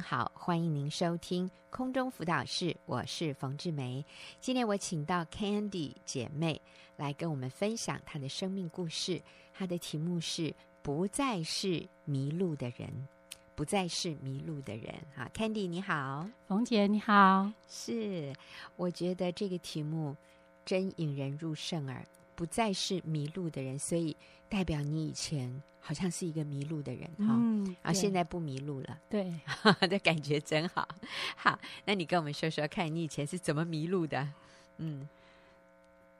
好，欢迎您收听空中辅导室，我是冯志梅。今天我请到 Candy 姐妹来跟我们分享她的生命故事，她的题目是“不再是迷路的人”，不再是迷路的人。哈，Candy 你好，冯姐你好，是，我觉得这个题目真引人入胜耳，不再是迷路的人，所以代表你以前。好像是一个迷路的人哈，嗯，啊，现在不迷路了，对，这感觉真好。好，那你跟我们说说看，你以前是怎么迷路的？嗯，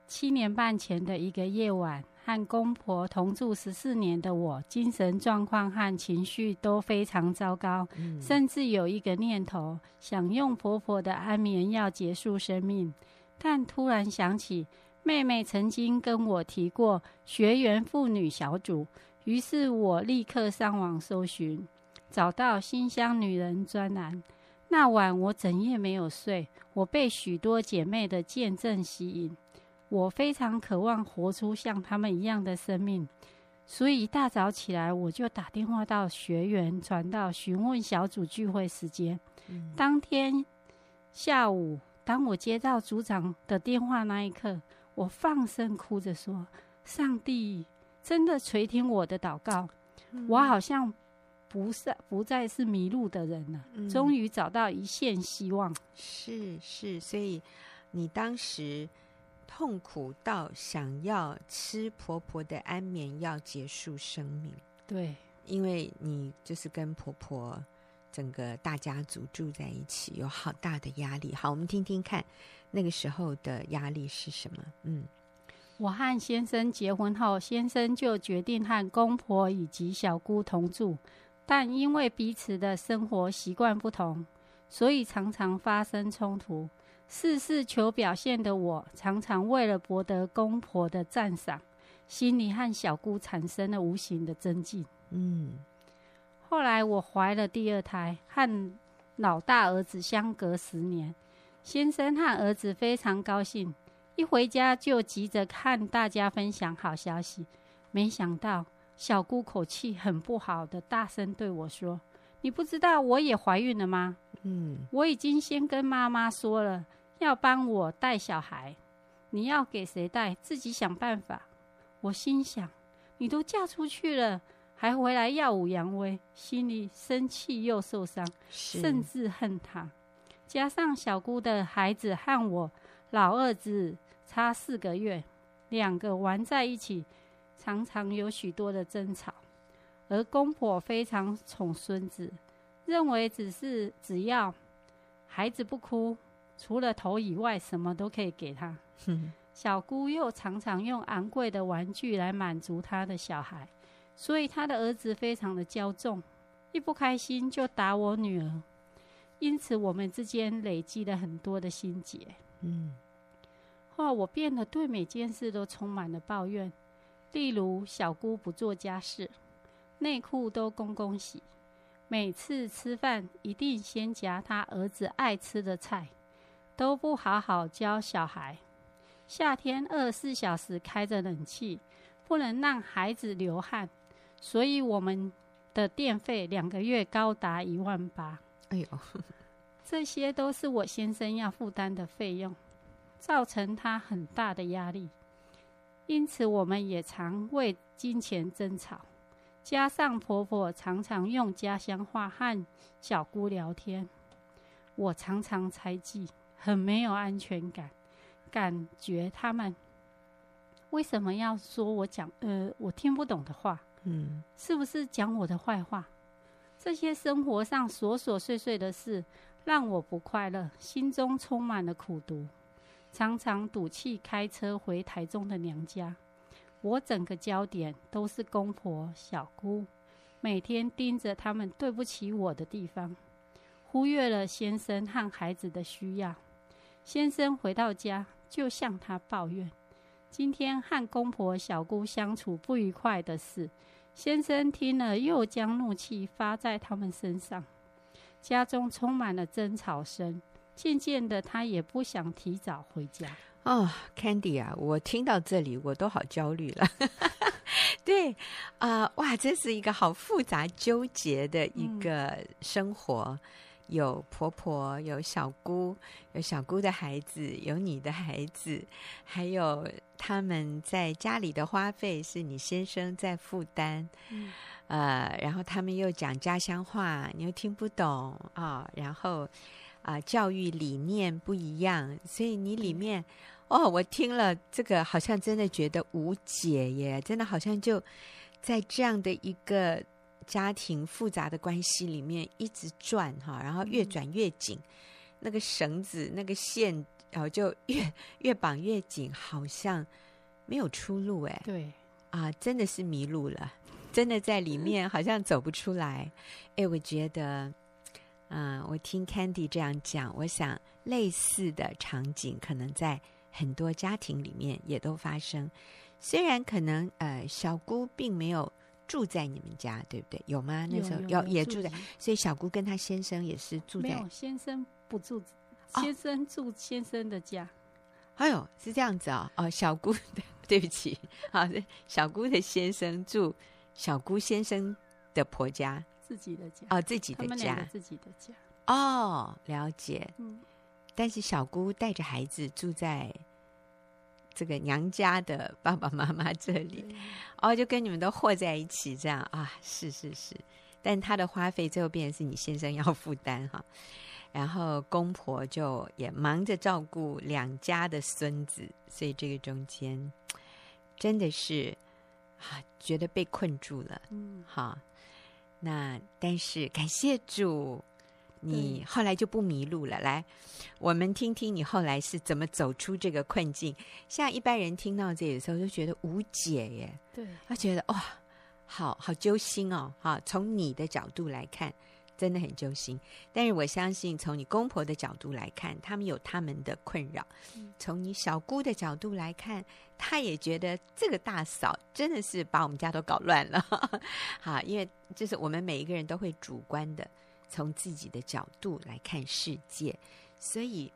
七年半前的一个夜晚，和公婆同住十四年的我，精神状况和情绪都非常糟糕，嗯，甚至有一个念头想用婆婆的安眠药结束生命，但突然想起妹妹曾经跟我提过学员妇女小组。于是我立刻上网搜寻，找到“新乡女人”专栏。那晚我整夜没有睡，我被许多姐妹的见证吸引。我非常渴望活出像她们一样的生命，所以一大早起来我就打电话到学员传道，询问小组聚会时间。嗯。当天下午，当我接到组长的电话那一刻，我放声哭着说：“上帝！”真的垂听我的祷告，嗯、我好像不是不再是迷路的人了，嗯、终于找到一线希望。是是，所以你当时痛苦到想要吃婆婆的安眠药结束生命。对，因为你就是跟婆婆整个大家族住在一起，有好大的压力。好，我们听听看那个时候的压力是什么？嗯。我和先生结婚后，先生就决定和公婆以及小姑同住，但因为彼此的生活习惯不同，所以常常发生冲突。事事求表现的我，常常为了博得公婆的赞赏，心里和小姑产生了无形的争竞。嗯，后来我怀了第二胎，和老大儿子相隔十年，先生和儿子非常高兴。一回家就急着看大家分享好消息，没想到小姑口气很不好的大声对我说：“你不知道我也怀孕了吗？”嗯，我已经先跟妈妈说了，要帮我带小孩，你要给谁带，自己想办法。我心想，你都嫁出去了，还回来耀武扬威，心里生气又受伤，甚至恨她。加上小姑的孩子和我老二子。差四个月，两个玩在一起，常常有许多的争吵。而公婆非常宠孙子，认为只是只要孩子不哭，除了头以外，什么都可以给他。小姑又常常用昂贵的玩具来满足他的小孩，所以他的儿子非常的骄纵，一不开心就打我女儿。因此，我们之间累积了很多的心结。嗯。后来我变得对每件事都充满了抱怨，例如小姑不做家事，内裤都公公洗，每次吃饭一定先夹他儿子爱吃的菜，都不好好教小孩。夏天二十四小时开着冷气，不能让孩子流汗，所以我们的电费两个月高达一万八。哎呦，这些都是我先生要负担的费用。造成他很大的压力，因此我们也常为金钱争吵。加上婆婆常常用家乡话和小姑聊天，我常常猜忌，很没有安全感，感觉他们为什么要说我讲呃我听不懂的话？嗯，是不是讲我的坏话？这些生活上琐琐碎碎的事让我不快乐，心中充满了苦毒。常常赌气开车回台中的娘家，我整个焦点都是公婆、小姑，每天盯着他们对不起我的地方，忽略了先生和孩子的需要。先生回到家就向他抱怨，今天和公婆、小姑相处不愉快的事。先生听了又将怒气发在他们身上，家中充满了争吵声。渐渐的，他也不想提早回家。哦，Candy 啊，我听到这里我都好焦虑了。对啊、呃，哇，这是一个好复杂纠结的一个生活。嗯有婆婆，有小姑，有小姑的孩子，有你的孩子，还有他们在家里的花费是你先生在负担，嗯、呃，然后他们又讲家乡话，你又听不懂啊、哦，然后啊、呃，教育理念不一样，所以你里面、嗯、哦，我听了这个，好像真的觉得无解耶，真的好像就在这样的一个。家庭复杂的关系里面一直转哈，然后越转越紧，嗯、那个绳子、那个线，然后就越 越绑越紧，好像没有出路哎。对啊，真的是迷路了，真的在里面好像走不出来。哎，我觉得，嗯、呃，我听 Candy 这样讲，我想类似的场景可能在很多家庭里面也都发生，虽然可能呃小姑并没有。住在你们家对不对？有吗？那时候有，有也住在，所以小姑跟她先生也是住在。没有，先生不住，先生住先生的家。哎呦，是这样子哦。哦，小姑，对不起，好，小姑的先生住小姑先生的婆家，自己的家。哦，自己的家，自己的家。哦，了解。嗯，但是小姑带着孩子住在。这个娘家的爸爸妈妈这里，哦，就跟你们都和在一起，这样啊，是是是，但他的花费最后变成是你先生要负担哈，然后公婆就也忙着照顾两家的孙子，所以这个中间真的是啊，觉得被困住了，嗯，好，那但是感谢主。你后来就不迷路了。来，我们听听你后来是怎么走出这个困境。像一般人听到这里的时候，就觉得无解耶。对，他觉得哇，好好揪心哦。哈，从你的角度来看，真的很揪心。但是我相信，从你公婆的角度来看，他们有他们的困扰。从你小姑的角度来看，她也觉得这个大嫂真的是把我们家都搞乱了。好，因为就是我们每一个人都会主观的。从自己的角度来看世界，所以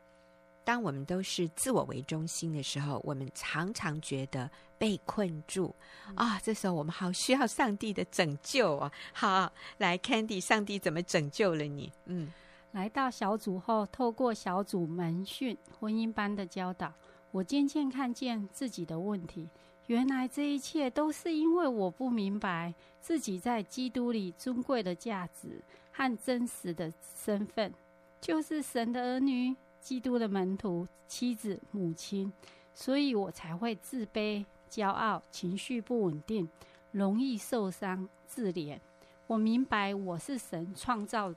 当我们都是自我为中心的时候，我们常常觉得被困住啊。这时候我们好需要上帝的拯救啊！好，来，Candy，上帝怎么拯救了你？嗯，来到小组后，透过小组门训、婚姻班的教导，我渐渐看见自己的问题。原来这一切都是因为我不明白自己在基督里尊贵的价值。和真实的身份，就是神的儿女、基督的门徒、妻子、母亲，所以我才会自卑、骄傲、情绪不稳定、容易受伤、自怜。我明白我是神创造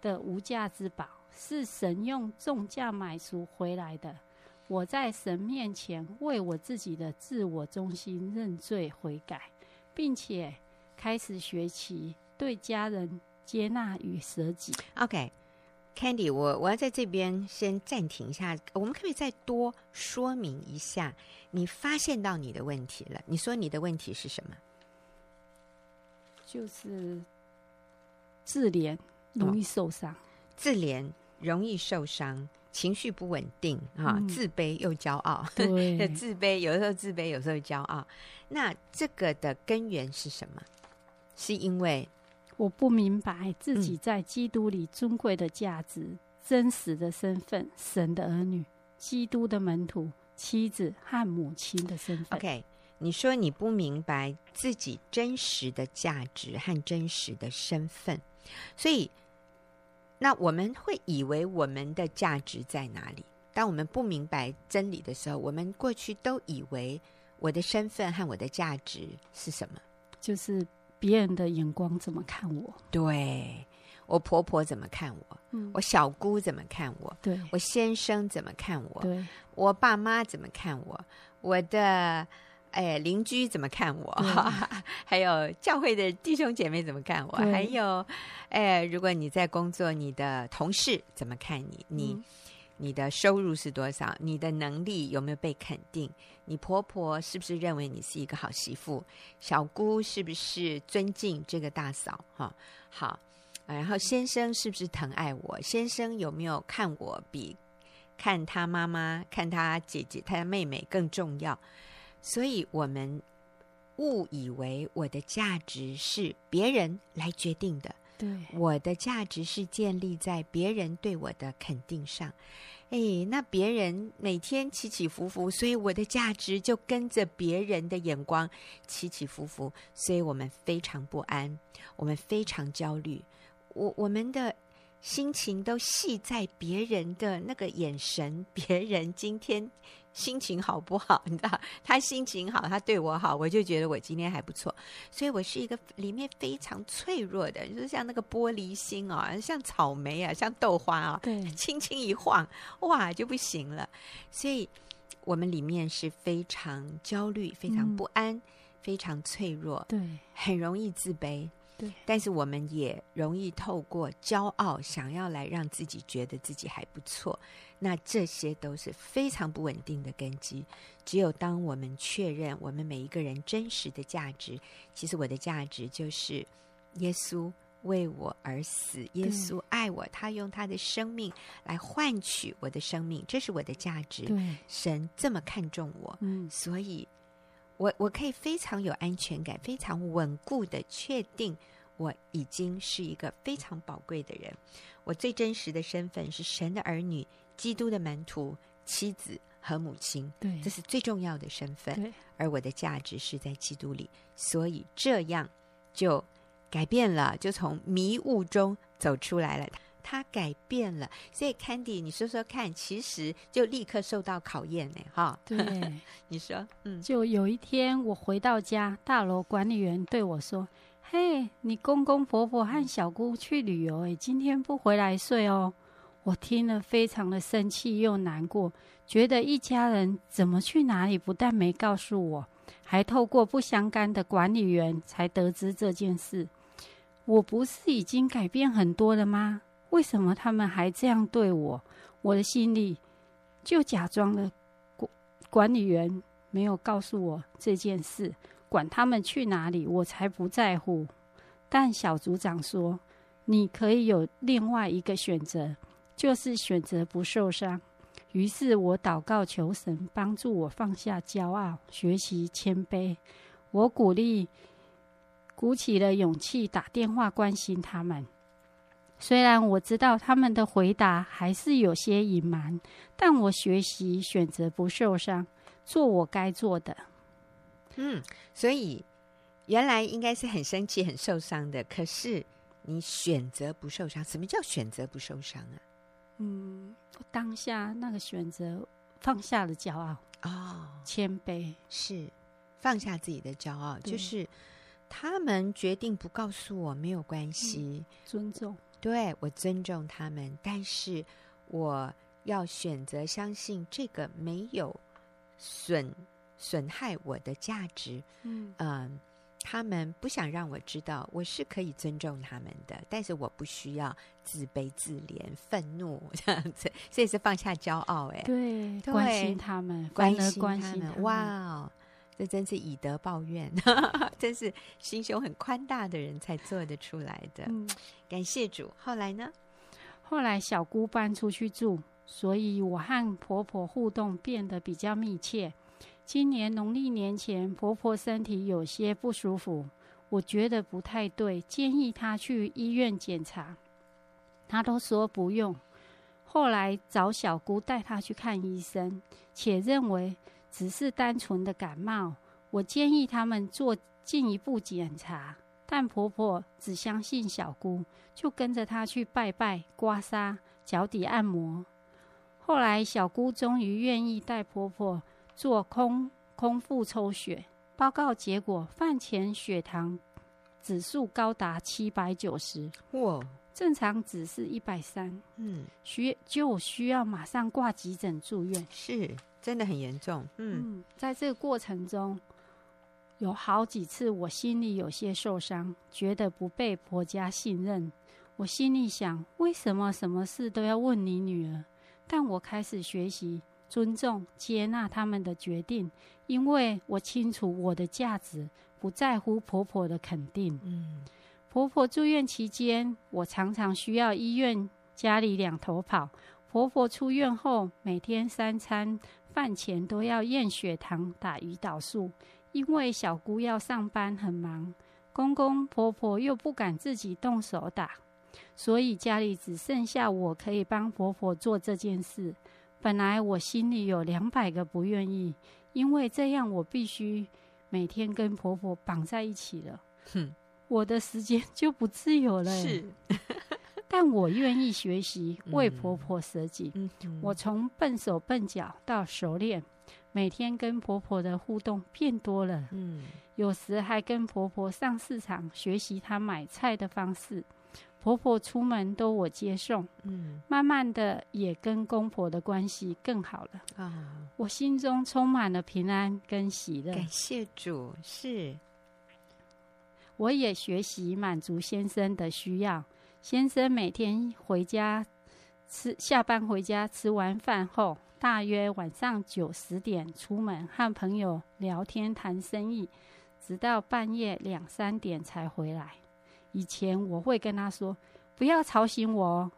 的无价之宝，是神用重价买赎回来的。我在神面前为我自己的自我中心认罪悔改，并且开始学习对家人。接纳与舍己。OK，Candy，我我要在这边先暂停一下。我们可，不可以再多说明一下，你发现到你的问题了？你说你的问题是什么？就是自怜，容易受伤。哦、自怜容易受伤，情绪不稳定啊、嗯哦，自卑又骄傲。对，自卑有的时候自卑，有时候骄傲。那这个的根源是什么？是因为。我不明白自己在基督里尊贵的价值、嗯、真实的身份、神的儿女、基督的门徒、妻子和母亲的身份。OK，你说你不明白自己真实的价值和真实的身份，所以那我们会以为我们的价值在哪里？当我们不明白真理的时候，我们过去都以为我的身份和我的价值是什么？就是。别人的眼光怎么看我？对，我婆婆怎么看我？嗯，我小姑怎么看我？对，我先生怎么看我？对，我爸妈怎么看我？我的哎邻居怎么看我？还有教会的弟兄姐妹怎么看我？还有哎，如果你在工作，你的同事怎么看你？你。嗯你的收入是多少？你的能力有没有被肯定？你婆婆是不是认为你是一个好媳妇？小姑是不是尊敬这个大嫂？哈，好，然后先生是不是疼爱我？先生有没有看我比看他妈妈、看他姐姐、他的妹妹更重要？所以我们误以为我的价值是别人来决定的。对，我的价值是建立在别人对我的肯定上。哎，那别人每天起起伏伏，所以我的价值就跟着别人的眼光起起伏伏，所以我们非常不安，我们非常焦虑，我我们的心情都系在别人的那个眼神，别人今天。心情好不好？你知道，他心情好，他对我好，我就觉得我今天还不错。所以我是一个里面非常脆弱的，就是像那个玻璃心啊，像草莓啊，像豆花啊，对，轻轻一晃，哇，就不行了。所以我们里面是非常焦虑、非常不安、嗯、非常脆弱，对，很容易自卑。对，但是我们也容易透过骄傲，想要来让自己觉得自己还不错。那这些都是非常不稳定的根基。只有当我们确认我们每一个人真实的价值，其实我的价值就是耶稣为我而死，耶稣爱我，他用他的生命来换取我的生命，这是我的价值。对，神这么看重我，嗯，所以。我我可以非常有安全感，非常稳固的确定我已经是一个非常宝贵的人。我最真实的身份是神的儿女、基督的门徒、妻子和母亲。对，这是最重要的身份。对，而我的价值是在基督里，所以这样就改变了，就从迷雾中走出来了。他改变了，所以 Candy，你说说看，其实就立刻受到考验呢，哈。对，你说，嗯，就有一天我回到家，大楼管理员对我说：“嘿，你公公婆婆和小姑去旅游，哎，今天不回来睡哦。”我听了非常的生气又难过，觉得一家人怎么去哪里，不但没告诉我，还透过不相干的管理员才得知这件事。我不是已经改变很多了吗？为什么他们还这样对我？我的心里就假装了管管理员没有告诉我这件事，管他们去哪里，我才不在乎。但小组长说，你可以有另外一个选择，就是选择不受伤。于是我祷告求神帮助我放下骄傲，学习谦卑。我鼓励，鼓起了勇气打电话关心他们。虽然我知道他们的回答还是有些隐瞒，但我学习选择不受伤，做我该做的。嗯，所以原来应该是很生气、很受伤的，可是你选择不受伤。什么叫选择不受伤啊？嗯，当下那个选择放下了骄傲哦，谦卑是放下自己的骄傲，就是他们决定不告诉我没有关系，嗯，尊重。对，我尊重他们，但是我要选择相信这个没有损损害我的价值。嗯，呃，他们不想让我知道，我是可以尊重他们的，但是我不需要自卑、自怜、愤怒 这样子，所以是放下骄傲。哎，对，关心他们，关心关心他们，哇哦！这真是以德报怨，真是心胸很宽大的人才做得出来的。嗯，感谢主。后来呢？后来小姑搬出去住，所以我和婆婆互动变得比较密切。今年农历年前，婆婆身体有些不舒服，我觉得不太对，建议她去医院检查，她都说不用。后来找小姑带她去看医生，且认为。只是单纯的感冒，我建议他们做进一步检查，但婆婆只相信小姑，就跟着她去拜拜、刮痧、脚底按摩。后来小姑终于愿意带婆婆做空空腹抽血，报告结果饭前血糖指数高达七百九十，哇，正常值是一百三，嗯，需就需要马上挂急诊住院，是。真的很严重，嗯，嗯，在这个过程中，有好几次我心里有些受伤，觉得不被婆家信任。我心里想，为什么什么事都要问你女儿？但我开始学习尊重、接纳他们的决定，因为我清楚我的价值不在乎婆婆的肯定。嗯，婆婆住院期间，我常常需要医院、家里两头跑。婆婆出院后，每天三餐。饭前都要验血糖、打胰岛素，因为小姑要上班很忙，公公婆婆又不敢自己动手打，所以家里只剩下我可以帮婆婆做这件事。本来我心里有两百个不愿意，因为这样我必须每天跟婆婆绑在一起了，哼，我的时间就不自由了。是，但我愿意学习为婆婆舍己。嗯，我从笨手笨脚到熟练。每天跟婆婆的互动变多了，嗯，有时还跟婆婆上市场学习她买菜的方式。婆婆出门都我接送，嗯，慢慢的也跟公婆的关系更好了啊。我心中充满了平安跟喜乐。感谢主，是。我也学习满足先生的需要。先生每天回家吃，下班回家吃完饭后。大约晚上九十点出门和朋友聊天谈生意，直到半夜两三点才回来。以前我会跟他说：“不要吵醒我哦。”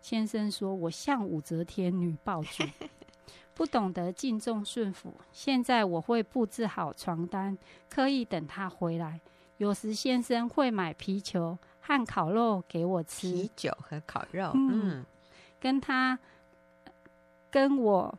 先生说我像武则天女暴君，不懂得敬重顺服。现在我会布置好床单，刻意等他回来。有时先生会买啤酒和烤肉给我吃。啤酒和烤肉，嗯，嗯跟他。跟我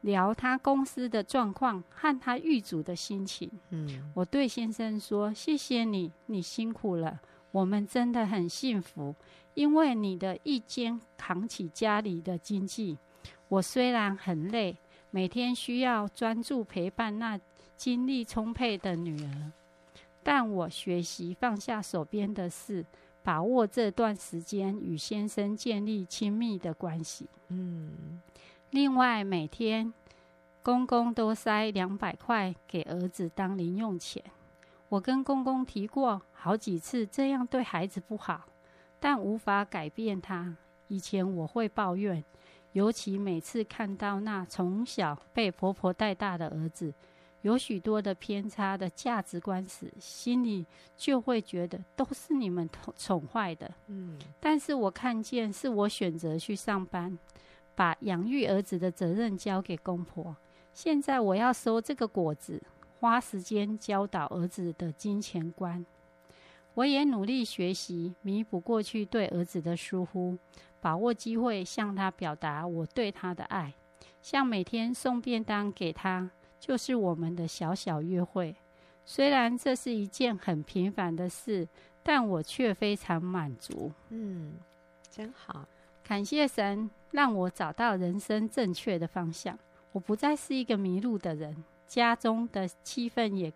聊他公司的状况和他遇阻的心情。嗯，我对先生说：“谢谢你，你辛苦了，我们真的很幸福，因为你的一肩扛起家里的经济。我虽然很累，每天需要专注陪伴那精力充沛的女儿，但我学习放下手边的事，把握这段时间与先生建立亲密的关系。”嗯。另外，每天公公都塞两百块给儿子当零用钱。我跟公公提过好几次，这样对孩子不好，但无法改变他。以前我会抱怨，尤其每次看到那从小被婆婆带大的儿子，有许多的偏差的价值观时，心里就会觉得都是你们宠宠坏的。嗯，但是我看见是我选择去上班。把养育儿子的责任交给公婆，现在我要收这个果子，花时间教导儿子的金钱观。我也努力学习，弥补过去对儿子的疏忽，把握机会向他表达我对他的爱。像每天送便当给他，就是我们的小小约会。虽然这是一件很平凡的事，但我却非常满足。嗯，真好。感谢神让我找到人生正确的方向，我不再是一个迷路的人。家中的气氛也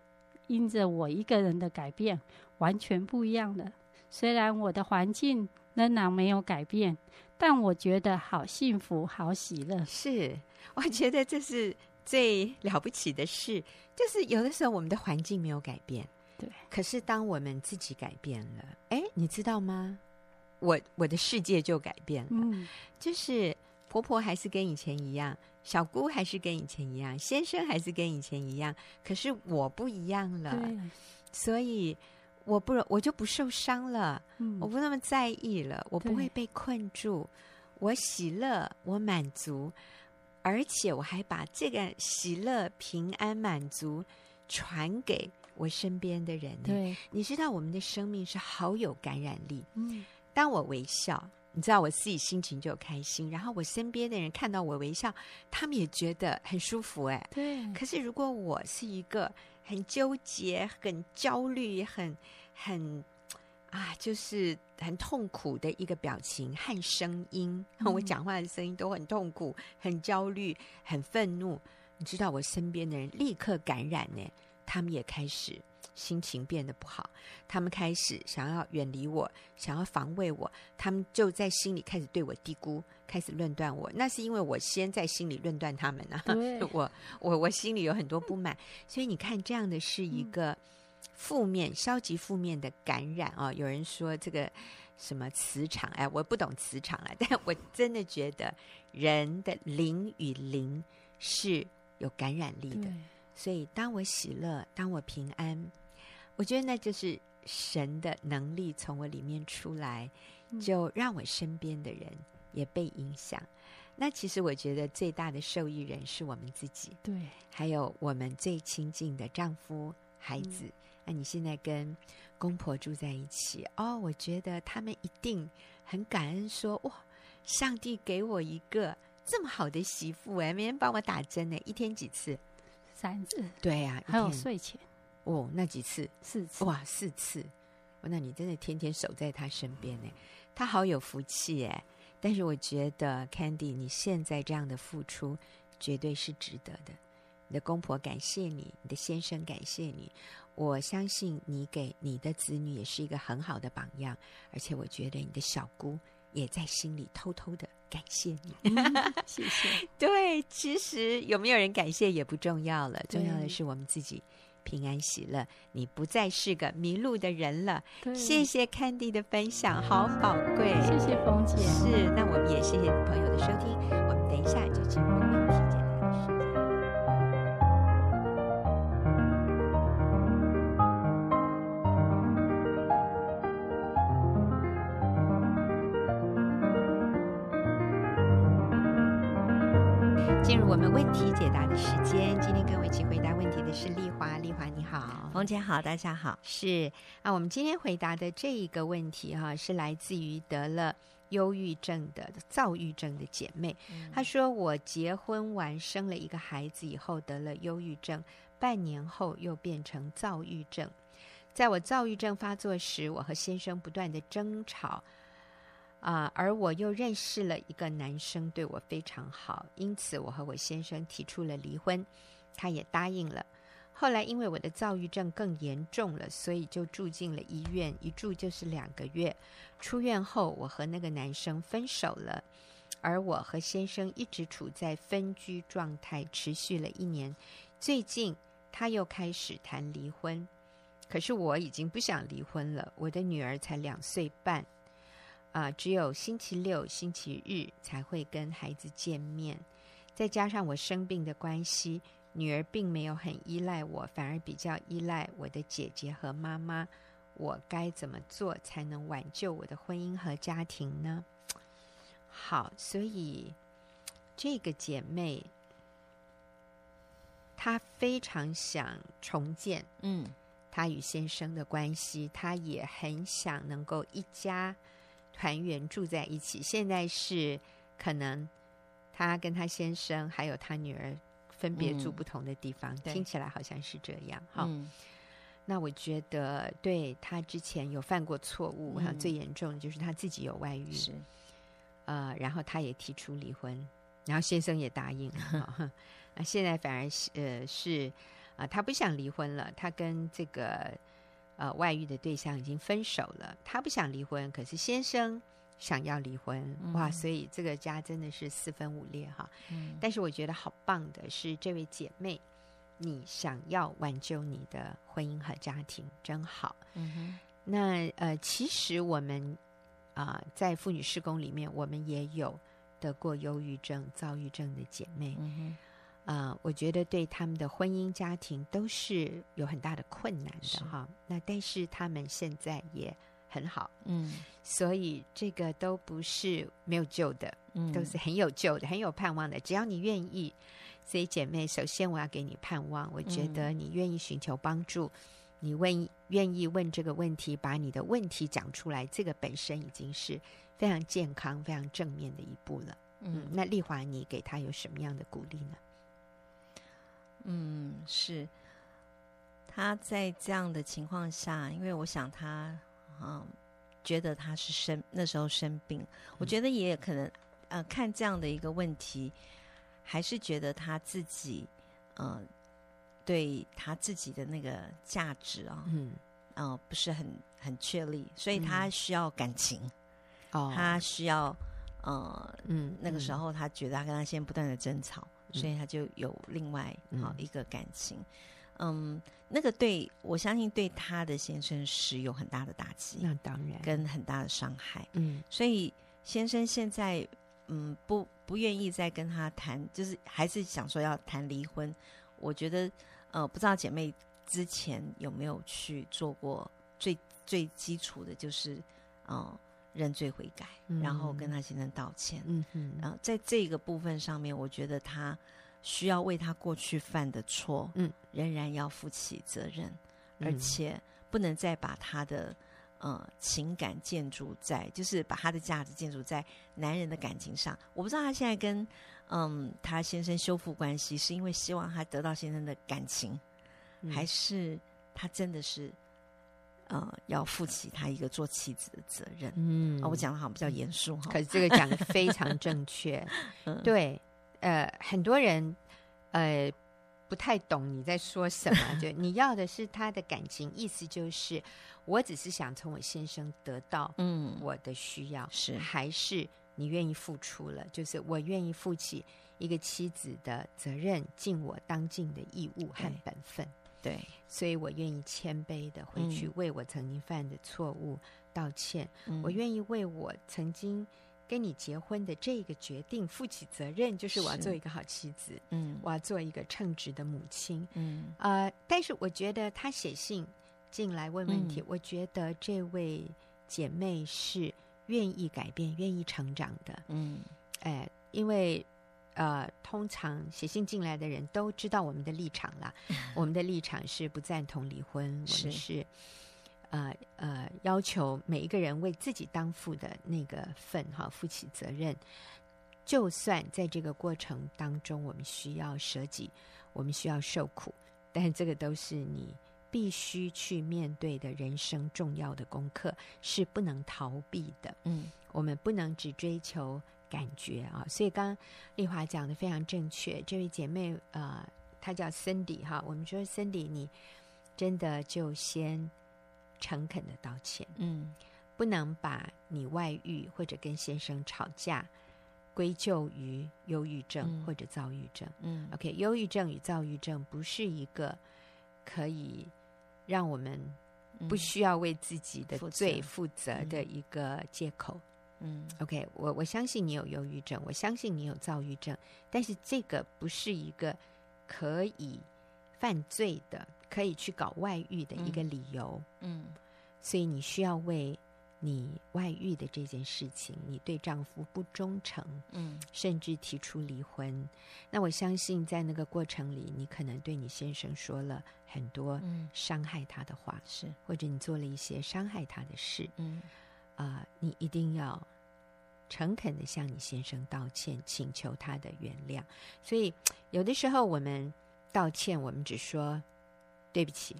因着我一个人的改变完全不一样了。虽然我的环境仍然没有改变，但我觉得好幸福、好喜乐。是，我觉得这是最了不起的事。就是有的时候我们的环境没有改变，对。可是当我们自己改变了，哎，你知道吗？我我的世界就改变了，嗯，就是婆婆还是跟以前一样，小姑还是跟以前一样，先生还是跟以前一样，可是我不一样了，所以我不我就不受伤了，嗯，我不那么在意了，我不会被困住，我喜乐，我满足，而且我还把这个喜乐、平安、满足传给我身边的人。对，你知道我们的生命是好有感染力，嗯。当我微笑，你知道我自己心情就开心，然后我身边的人看到我微笑，他们也觉得很舒服。哎，对。可是如果我是一个很纠结、很焦虑、很很啊，就是很痛苦的一个表情和声音，嗯、我讲话的声音都很痛苦、很焦虑、很愤怒，你知道我身边的人立刻感染呢，他们也开始。心情变得不好，他们开始想要远离我，想要防卫我，他们就在心里开始对我低估，开始论断我。那是因为我先在心里论断他们呢、啊。我我我心里有很多不满，所以你看，这样的是一个负面、消极、负面的感染啊、哦。有人说这个什么磁场，哎，我不懂磁场啊，但我真的觉得人的灵与灵是有感染力的。所以，当我喜乐，当我平安。我觉得那就是神的能力从我里面出来，就让我身边的人也被影响。那其实我觉得最大的受益人是我们自己，对，还有我们最亲近的丈夫、孩子。嗯、那你现在跟公婆住在一起哦，我觉得他们一定很感恩说，说哇，上帝给我一个这么好的媳妇哎，每天帮我打针呢，一天几次？三次。对呀、啊，还有睡前哦，那几次？四次。哇，四次。那你真的天天守在他身边呢？他好有福气哎！但是我觉得，Candy，你现在这样的付出，绝对是值得的。你的公婆感谢你，你的先生感谢你。我相信你给你的子女也是一个很好的榜样，而且我觉得你的小姑也在心里偷偷的感谢你。嗯、谢谢。对，其实有没有人感谢也不重要了，重要的是我们自己。平安喜乐，你不再是个迷路的人了。谢谢 Candy 的分享，好宝贵。谢谢冯姐。是，那我们也谢谢朋友的收听。我们等一下就进入问题。进入我们问题解答的时间，今天跟我一起回答问题的是丽华。丽华你好，冯姐好，大家好。是啊，我们今天回答的这一个问题哈、啊，是来自于得了忧郁症的躁郁症的姐妹。她、嗯、说，我结婚完生了一个孩子以后得了忧郁症，半年后又变成躁郁症。在我躁郁症发作时，我和先生不断的争吵。啊，而我又认识了一个男生，对我非常好，因此我和我先生提出了离婚，他也答应了。后来因为我的躁郁症更严重了，所以就住进了医院，一住就是两个月。出院后，我和那个男生分手了，而我和先生一直处在分居状态，持续了一年。最近他又开始谈离婚，可是我已经不想离婚了。我的女儿才两岁半。啊，只有星期六、星期日才会跟孩子见面，再加上我生病的关系，女儿并没有很依赖我，反而比较依赖我的姐姐和妈妈。我该怎么做才能挽救我的婚姻和家庭呢？好，所以这个姐妹她非常想重建，嗯，她与先生的关系，她也很想能够一家。团圆住在一起，现在是可能他跟他先生还有他女儿分别住不同的地方，嗯、听起来好像是这样。哈、嗯，那我觉得对他之前有犯过错误，我想最严重的就是他自己有外遇，是呃，然后他也提出离婚，然后先生也答应了。那现在反而是呃是啊、呃，他不想离婚了，他跟这个。呃，外遇的对象已经分手了，他不想离婚，可是先生想要离婚，嗯、哇，所以这个家真的是四分五裂哈。嗯、但是我觉得好棒的是，这位姐妹，你想要挽救你的婚姻和家庭，真好。嗯哼。那呃，其实我们啊、呃，在妇女施工里面，我们也有得过忧郁症、躁郁症的姐妹。嗯哼。啊、呃，我觉得对他们的婚姻家庭都是有很大的困难的哈。那但是他们现在也很好，嗯，所以这个都不是没有救的，嗯，都是很有救的，很有盼望的。只要你愿意，所以姐妹，首先我要给你盼望。我觉得你愿意寻求帮助，嗯、你问愿意问这个问题，把你的问题讲出来，这个本身已经是非常健康、非常正面的一步了。嗯，嗯，那丽华，你给他有什么样的鼓励呢？嗯，是。他在这样的情况下，因为我想他，嗯，觉得他是生那时候生病，嗯、我觉得也可能，呃，看这样的一个问题，还是觉得他自己，嗯、呃，对他自己的那个价值啊，嗯，呃，不是很很确立，所以他需要感情，哦、嗯，他需要，呃，嗯，那个时候他觉得他跟他先不断的争吵。所以他就有另外好一个感情，嗯，嗯，那个对我相信对他的先生是有很大的打击，那当然跟很大的伤害，嗯，所以先生现在嗯不不愿意再跟他谈，就是还是想说要谈离婚。我觉得呃不知道姐妹之前有没有去做过最最基础的，就是嗯、呃、认罪悔改，嗯、然后跟他先生道歉。嗯嗯，然后在这个部分上面，我觉得他需要为他过去犯的错，嗯，仍然要负起责任，嗯、而且不能再把他的呃情感建筑在，就是把他的价值建筑在男人的感情上。我不知道他现在跟嗯他先生修复关系，是因为希望他得到先生的感情，嗯、还是他真的是？呃，要负起他一个做妻子的责任。嗯，啊，我讲的好像比较严肃哈，可是这个讲的非常正确。嗯、对，呃，很多人呃不太懂你在说什么。就 你要的是他的感情，意思就是我只是想从我先生得到嗯我的需要，是、嗯、还是你愿意付出了？就是我愿意负起一个妻子的责任，尽我当尽的义务和本分。对，所以我愿意谦卑的回去为我曾经犯的错误道歉。嗯、我愿意为我曾经跟你结婚的这个决定负起责任，就是我要做一个好妻子，嗯，我要做一个称职的母亲，嗯。啊、呃。但是我觉得他写信进来问问题，嗯、我觉得这位姐妹是愿意改变、愿意成长的，嗯，哎，因为。呃，通常写信进来的人都知道我们的立场啦。我们的立场是不赞同离婚，我们是呃呃要求每一个人为自己当负的那个份哈负起责任。就算在这个过程当中，我们需要舍己，我们需要受苦，但这个都是你必须去面对的人生重要的功课，是不能逃避的。嗯，我们不能只追求。感觉啊，所以刚刚丽华讲的非常正确。这位姐妹，呃，她叫 Cindy 哈。我们说 Cindy，你真的就先诚恳的道歉，嗯，不能把你外遇或者跟先生吵架归咎于忧郁症或者躁郁症。嗯，OK，忧郁症与躁郁症不是一个可以让我们不需要为自己的罪负责的一个借口。嗯，OK，我我相信你有忧郁症，我相信你有躁郁症，但是这个不是一个可以犯罪的、可以去搞外遇的一个理由。嗯，嗯，所以你需要为你外遇的这件事情，你对丈夫不忠诚，嗯，甚至提出离婚。那我相信在那个过程里，你可能对你先生说了很多伤害他的话，是、嗯，或者你做了一些伤害他的事，嗯。啊、呃，你一定要诚恳的向你先生道歉，请求他的原谅。所以有的时候我们道歉，我们只说对不起，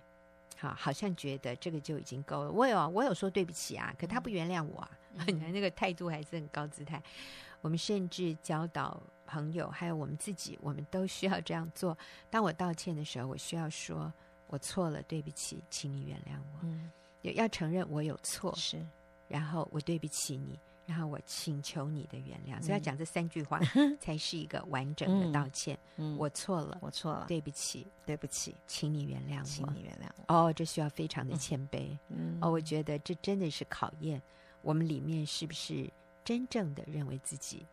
好，好像觉得这个就已经够了。我有我有说对不起啊，可他不原谅我啊，你嗯、那个态度还是很高姿态。我们甚至教导朋友，还有我们自己，我们都需要这样做。当我道歉的时候，我需要说我错了，对不起，请你原谅我。嗯，要承认我有错是。然后我对不起你，然后我请求你的原谅。嗯、所以要讲这三句话，才是一个完整的道歉。我错了，我错了，对不起，对不起，请你原谅我，请你原谅我。哦，这需要非常的谦卑。嗯，哦，我觉得这真的是考验我们里面是不是真正的认为自己，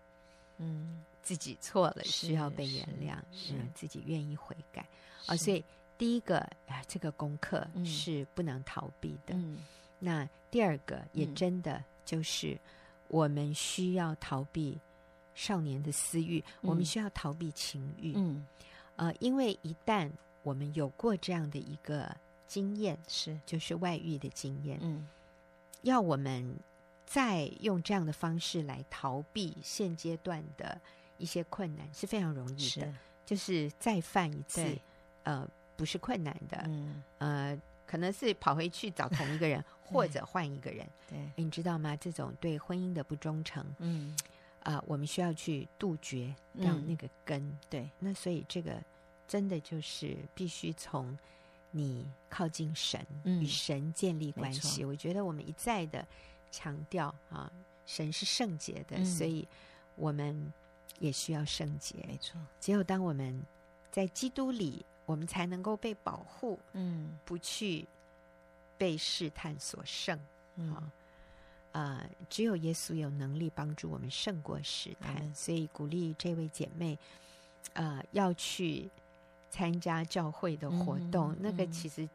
嗯，自己错了，需要被原谅，是，是自己愿意悔改。啊、哦，所以第一个啊，这个功课是不能逃避的。嗯。嗯那第二个也真的就是，我们需要逃避少年的私欲，嗯、我们需要逃避情欲。嗯，呃，因为一旦我们有过这样的一个经验，是。就是外遇的经验，嗯，要我们再用这样的方式来逃避现阶段的一些困难是非常容易的，是。就是再犯一次，呃，不是困难的，嗯，呃。可能是跑回去找同一个人，或者换一个人。对，你知道吗？这种对婚姻的不忠诚，嗯，啊、呃，我们需要去杜绝掉那个根。嗯、对，那所以这个真的就是必须从你靠近神，与、嗯、神建立关系。我觉得我们一再的强调啊，神是圣洁的，嗯、所以我们也需要圣洁。没错，只有当我们在基督里。我们才能够被保护，嗯，不去被试探所胜，嗯，啊、呃，只有耶稣有能力帮助我们胜过试探，嗯、所以鼓励这位姐妹，呃，要去参加教会的活动，嗯、那个其实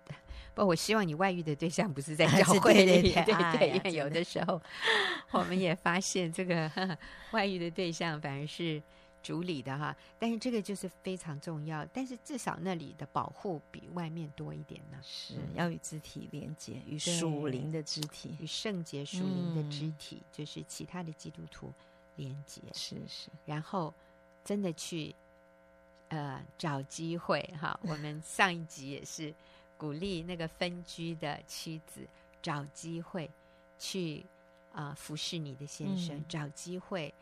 不，我希望你外遇的对象不是在教 会里，对对对，因为有的时候 我们也发现这个 外遇的对象反而是。主理的哈，但是这个就是非常重要。但是至少那里的保护比外面多一点呢。是要与肢体连接，与属灵的肢体，与圣洁属灵的肢体，嗯、就是其他的基督徒连接。是是，然后真的去呃找机会哈。我们上一集也是鼓励那个分居的妻子找机会去啊、呃、服侍你的先生，嗯、找机会。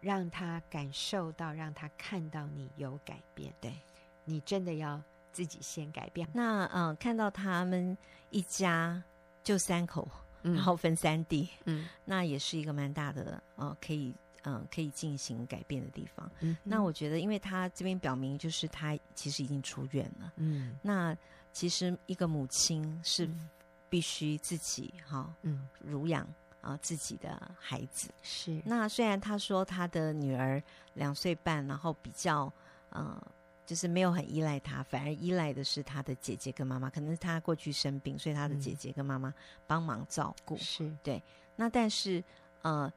让他感受到，让他看到你有改变。对，你真的要自己先改变。那嗯、呃，看到他们一家就三口，嗯、然后分三地，嗯，那也是一个蛮大的呃，可以嗯、呃，可以进行改变的地方。嗯，那我觉得，因为他这边表明就是他其实已经出院了。嗯，那其实一个母亲是必须自己哈，嗯，乳养。啊、呃，自己的孩子是。那虽然他说他的女儿两岁半，然后比较呃，就是没有很依赖他，反而依赖的是他的姐姐跟妈妈。可能是他过去生病，所以他的姐姐跟妈妈帮忙照顾。是对。那但是呃，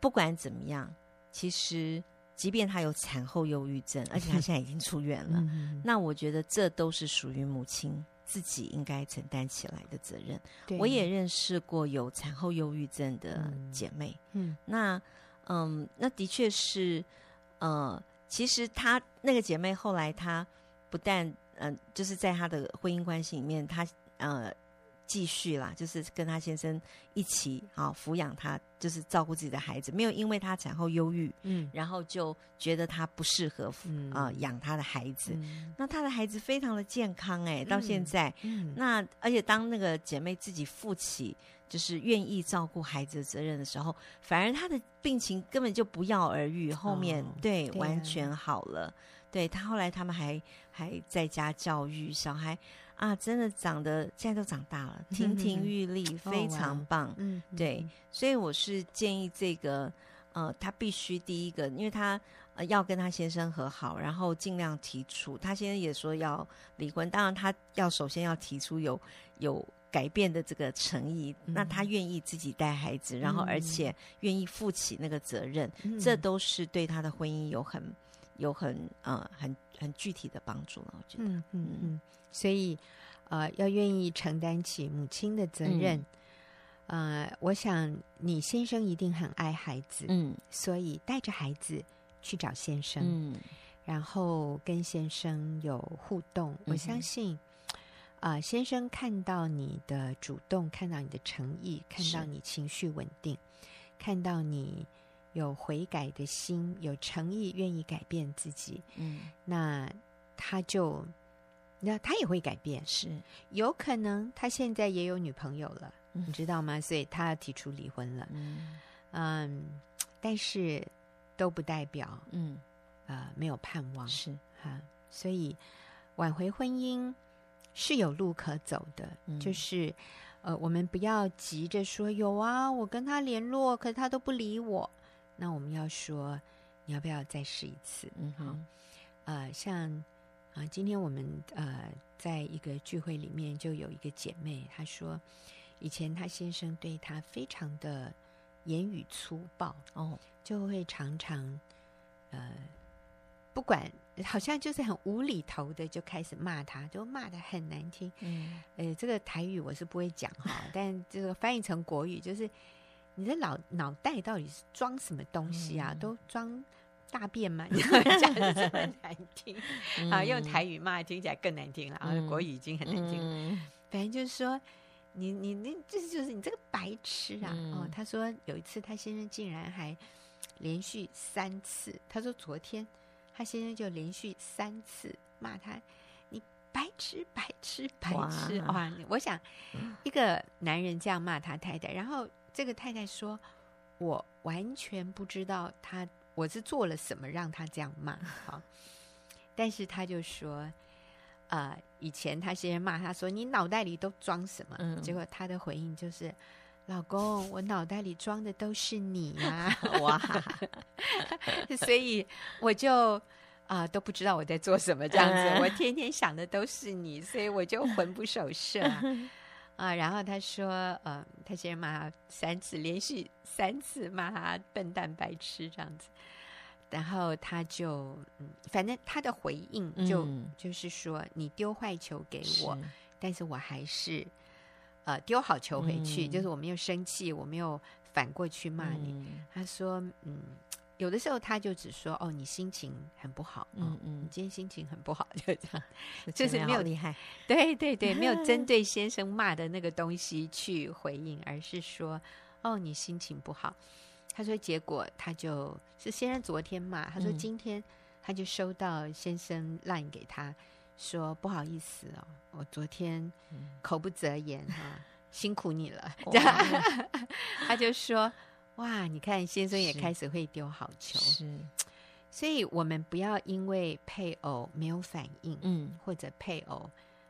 不管怎么样，其实即便他有产后忧郁症，而且他现在已经出院了，那我觉得这都是属于母亲。自己应该承担起来的责任。我也认识过有产后忧郁症的姐妹。嗯，那嗯，那的确是，呃，其实她那个姐妹后来她不但嗯、呃，就是在她的婚姻关系里面，她呃。继续啦，就是跟他先生一起啊抚养他，就是照顾自己的孩子，没有因为他产后忧郁，嗯，然后就觉得他不适合啊养他的孩子。嗯、那他的孩子非常的健康哎、欸，到现在，嗯，嗯那而且当那个姐妹自己负起就是愿意照顾孩子的责任的时候，反而他的病情根本就不药而愈，后面、哦、对，完全好了。对他后来他们还还在家教育小孩。啊，真的长得现在都长大了，亭亭玉立，非常棒。嗯，对，所以我是建议这个，呃，他必须第一个，因为他呃要跟他先生和好，然后尽量提出。他先生也说要离婚，当然他要首先要提出有有改变的这个诚意。嗯、那他愿意自己带孩子，然后而且愿意负起那个责任，嗯、这都是对他的婚姻有很有很呃很很具体的帮助了。我觉得，嗯嗯嗯。所以，呃，要愿意承担起母亲的责任。嗯、呃，我想你先生一定很爱孩子，嗯，所以带着孩子去找先生，嗯，然后跟先生有互动。嗯、我相信，啊、呃，先生看到你的主动，看到你的诚意，看到你情绪稳定，看到你有悔改的心，有诚意，愿意改变自己，嗯，那他就。那他也会改变，是有可能他现在也有女朋友了，嗯、你知道吗？所以他要提出离婚了。嗯，嗯，但是都不代表，嗯，呃，没有盼望是哈。所以挽回婚姻是有路可走的，嗯、就是呃，我们不要急着说有啊，我跟他联络，可是他都不理我。那我们要说，你要不要再试一次？嗯哼，呃，像。啊，今天我们呃，在一个聚会里面，就有一个姐妹，她说，以前她先生对她非常的言语粗暴哦，就会常常呃，不管好像就是很无厘头的就开始骂她，就骂的很难听。嗯，呃，这个台语我是不会讲哈，但这个翻译成国语就是，你的脑脑袋到底是装什么东西啊？嗯、都装。大便吗，你讲的这么难听，啊，用台语骂听起来更难听了，啊，国语已经很难听了。反正就是说，你你那这就是你这个白痴啊！哦，他说有一次他先生竟然还连续三次，他说昨天他先生就连续三次骂他，你白痴白痴白痴哇！我想一个男人这样骂他太太，然后这个太太说，我完全不知道他。我是做了什么让他这样骂？好，但是他就说，呃，以前他先生骂他说：“你脑袋里都装什么？”嗯、结果他的回应就是：“老公，我脑袋里装的都是你呀、啊！”哇，所以我就啊、呃、都不知道我在做什么这样子，我天天想的都是你，所以我就魂不守舍啊。啊，然后他说，呃，他先骂他三次，连续三次骂他笨蛋、白痴这样子，然后他就，嗯，反正他的回应就、嗯、就是说，你丢坏球给我，是但是我还是，呃，丢好球回去，嗯、就是我没有生气，我没有反过去骂你。嗯、他说，嗯。有的时候他就只说哦，你心情很不好，嗯嗯，你今天心情很不好，就这样，就是没有厉害，对对对，没有针 对先生骂的那个东西去回应，而是说哦，你心情不好。他说，结果他就是先生昨天骂，他说今天他就收到先生 line 给他说不好意思哦，我昨天口不择言哈，辛苦你了，他就说。哇，你看先生也开始会丢好球，是，所以我们不要因为配偶没有反应，嗯，或者配偶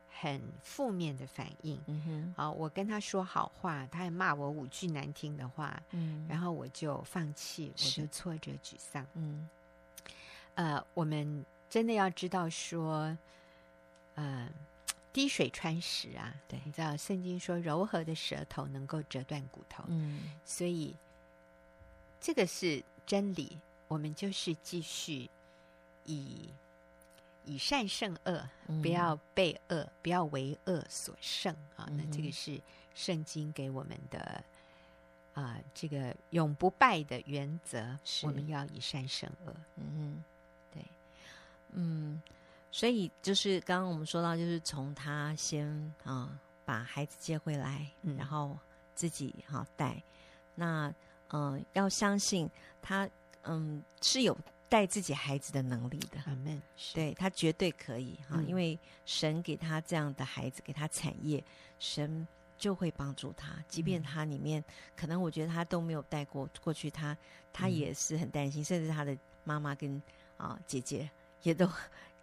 很负面的反应，嗯哼，好，我跟他说好话，他还骂我五句难听的话，嗯，然后我就放弃，我就挫折沮丧，嗯，呃，我们真的要知道说，呃，滴水穿石啊，对，你知道圣经说柔和的舌头能够折断骨头，嗯，所以。这个是真理，我们就是继续以以善胜恶，不要被恶，不要为恶所胜啊！那这个是圣经给我们的啊、呃，这个永不败的原则，是我们要以善胜恶。嗯，对，嗯，所以就是刚刚我们说到，就是从他先啊把孩子接回来，嗯、然后自己哈带那。嗯、呃，要相信他，嗯，是有带自己孩子的能力的。阿门。对，他绝对可以哈，嗯、因为神给他这样的孩子，给他产业，神就会帮助他。即便他里面、嗯、可能，我觉得他都没有带过过去他，他他也是很担心，嗯、甚至他的妈妈跟啊、呃、姐姐也都。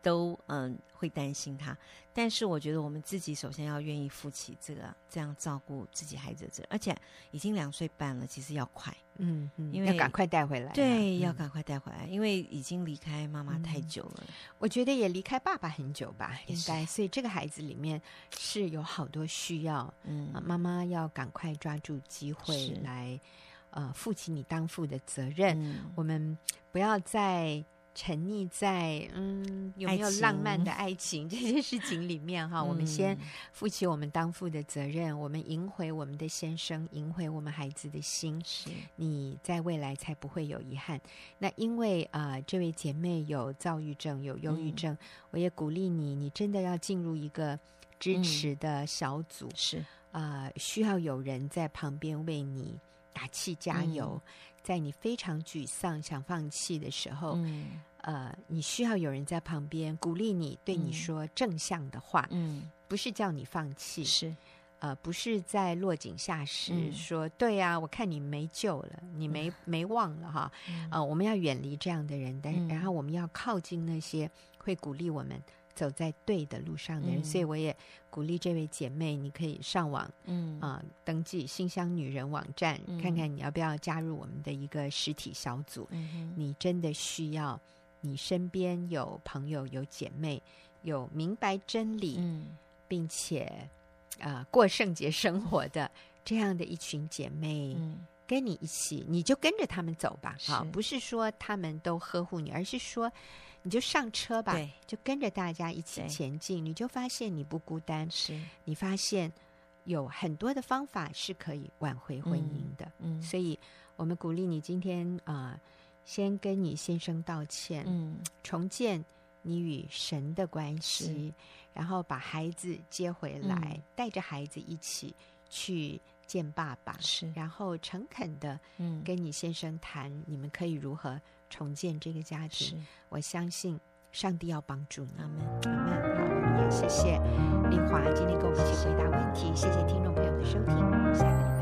都嗯会担心他，但是我觉得我们自己首先要愿意负起这个这样照顾自己孩子的责任，而且已经两岁半了，其实要快，嗯，嗯因为要赶快带回来，对，嗯、要赶快带回来，因为已经离开妈妈太久了，我觉得也离开爸爸很久吧，应该，所以这个孩子里面是有好多需要，嗯，妈妈要赶快抓住机会来，呃，负起你当父的责任，嗯、我们不要再。沉溺在嗯有没有浪漫的爱情，这些事情里面哈，嗯、我们先负起我们当父的责任，我们赢回我们的先生，赢回我们孩子的心，是。你在未来才不会有遗憾。那因为啊、呃，这位姐妹有躁郁症，有忧郁症，嗯、我也鼓励你，你真的要进入一个支持的小组，嗯、是。啊、呃，需要有人在旁边为你打气加油，嗯、在你非常沮丧想放弃的时候。嗯呃，你需要有人在旁边鼓励你，对你说正向的话，嗯，不是叫你放弃，是，呃，不是在落井下石，嗯、说对呀、啊，我看你没救了，你没、嗯、没忘了哈，嗯、呃，我们要远离这样的人，但、嗯、然后我们要靠近那些会鼓励我们走在对的路上的人，嗯、所以我也鼓励这位姐妹，你可以上网，嗯。啊、呃，登记新乡女人网站，嗯、看看你要不要加入我们的一个实体小组，嗯、你真的需要。你身边有朋友、有姐妹、有明白真理，嗯、并且啊、呃、过圣洁生活的这样的一群姐妹，嗯、跟你一起，你就跟着他们走吧。好，不是说他们都呵护你，而是说你就上车吧，对。就跟着大家一起前进，你就发现你不孤单，是。你发现有很多的方法是可以挽回婚姻的。嗯，嗯。所以我们鼓励你今天啊。呃先跟你先生道歉，嗯，重建你与神的关系，然后把孩子接回来，嗯、带着孩子一起去见爸爸，是，然后诚恳的，嗯，跟你先生谈，你们可以如何重建这个家庭？我相信上帝要帮助你。阿门，阿门。好，我们也谢谢丽华今天跟我们一起回答问题，谢谢，听众朋友的收听。